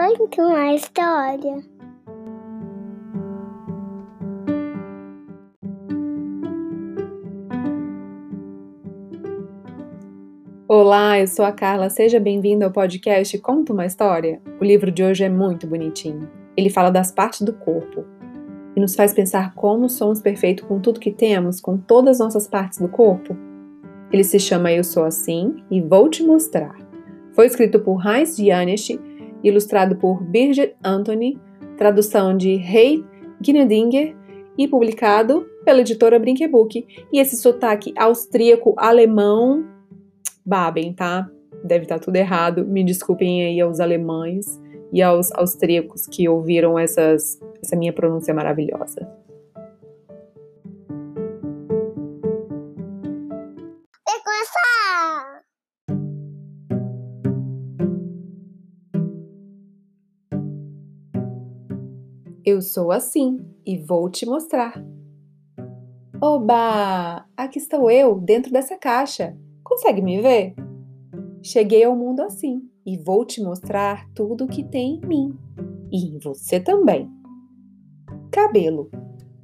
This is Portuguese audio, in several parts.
Conta uma história. Olá, eu sou a Carla. Seja bem-vindo ao podcast Conta uma História. O livro de hoje é muito bonitinho. Ele fala das partes do corpo e nos faz pensar como somos perfeitos com tudo que temos, com todas as nossas partes do corpo. Ele se chama Eu Sou Assim e Vou Te Mostrar. Foi escrito por Heinz Janesch, ilustrado por Birgit Anthony, tradução de Rei Gnedinger e publicado pela editora Brinkebook. E esse sotaque austríaco-alemão babem, tá? Deve estar tudo errado. Me desculpem aí aos alemães e aos austríacos que ouviram essas, essa minha pronúncia maravilhosa. Eu sou assim e vou te mostrar. Oba! Aqui estou eu, dentro dessa caixa. Consegue me ver? Cheguei ao mundo assim e vou te mostrar tudo o que tem em mim e em você também. Cabelo.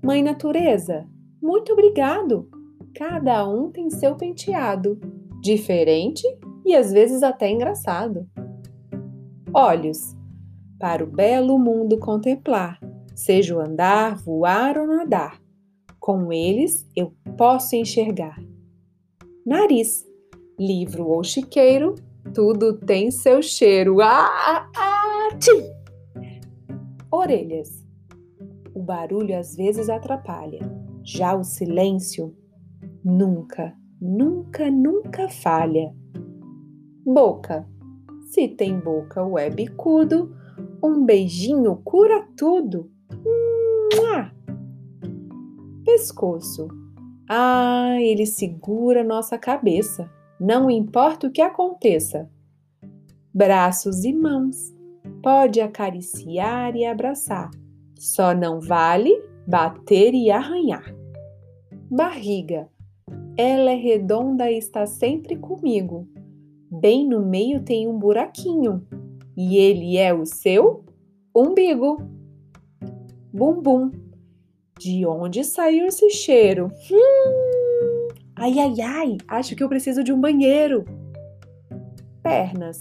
Mãe Natureza, muito obrigado. Cada um tem seu penteado, diferente e às vezes até engraçado. Olhos. Para o belo mundo contemplar, seja o andar, voar ou nadar. Com eles eu posso enxergar. Nariz livro ou chiqueiro, tudo tem seu cheiro. Ah, ah, tchim! Orelhas. O barulho às vezes atrapalha, já o silêncio nunca, nunca, nunca falha. Boca. Se tem boca ou é bicudo, um beijinho cura tudo. Pescoço. Ah, ele segura nossa cabeça não importa o que aconteça. Braços e mãos, pode acariciar e abraçar, só não vale bater e arranhar. Barriga, ela é redonda e está sempre comigo. Bem no meio tem um buraquinho, e ele é o seu umbigo. Bumbum, de onde saiu esse cheiro? Hum, Ai, ai, ai, acho que eu preciso de um banheiro. Pernas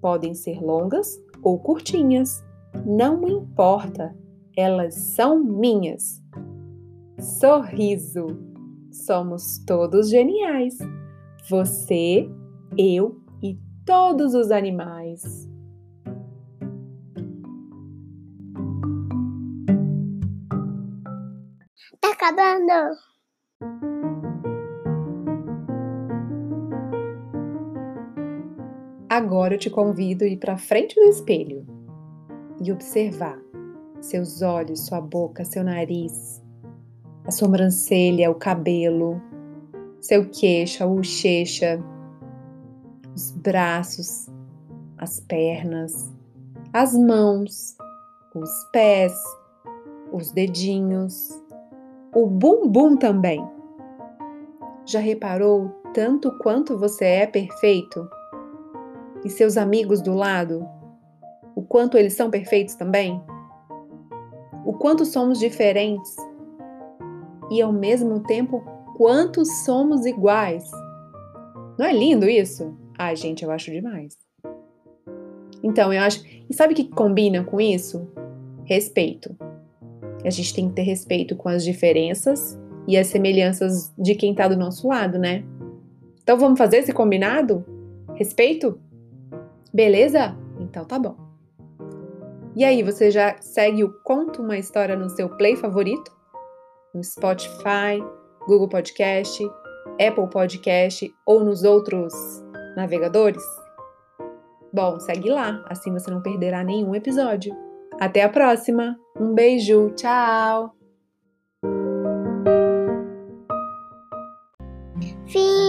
podem ser longas ou curtinhas, não importa, elas são minhas. Sorriso, somos todos geniais. Você, eu e todos os animais. Tá acabando. Agora eu te convido a ir para frente do espelho e observar seus olhos, sua boca, seu nariz, a sobrancelha, o cabelo, seu queixo, a bochecha, os braços, as pernas, as mãos, os pés, os dedinhos, o bumbum também. Já reparou tanto quanto você é perfeito? e seus amigos do lado, o quanto eles são perfeitos também? O quanto somos diferentes e ao mesmo tempo quanto somos iguais? Não é lindo isso? Ai, gente, eu acho demais. Então, eu acho. E sabe o que combina com isso? Respeito. A gente tem que ter respeito com as diferenças e as semelhanças de quem está do nosso lado, né? Então, vamos fazer esse combinado? Respeito? Beleza? Então tá bom. E aí, você já segue o Conto uma História no seu play favorito? No Spotify, Google Podcast, Apple Podcast ou nos outros navegadores? Bom, segue lá, assim você não perderá nenhum episódio. Até a próxima! Um beijo, tchau! Fim.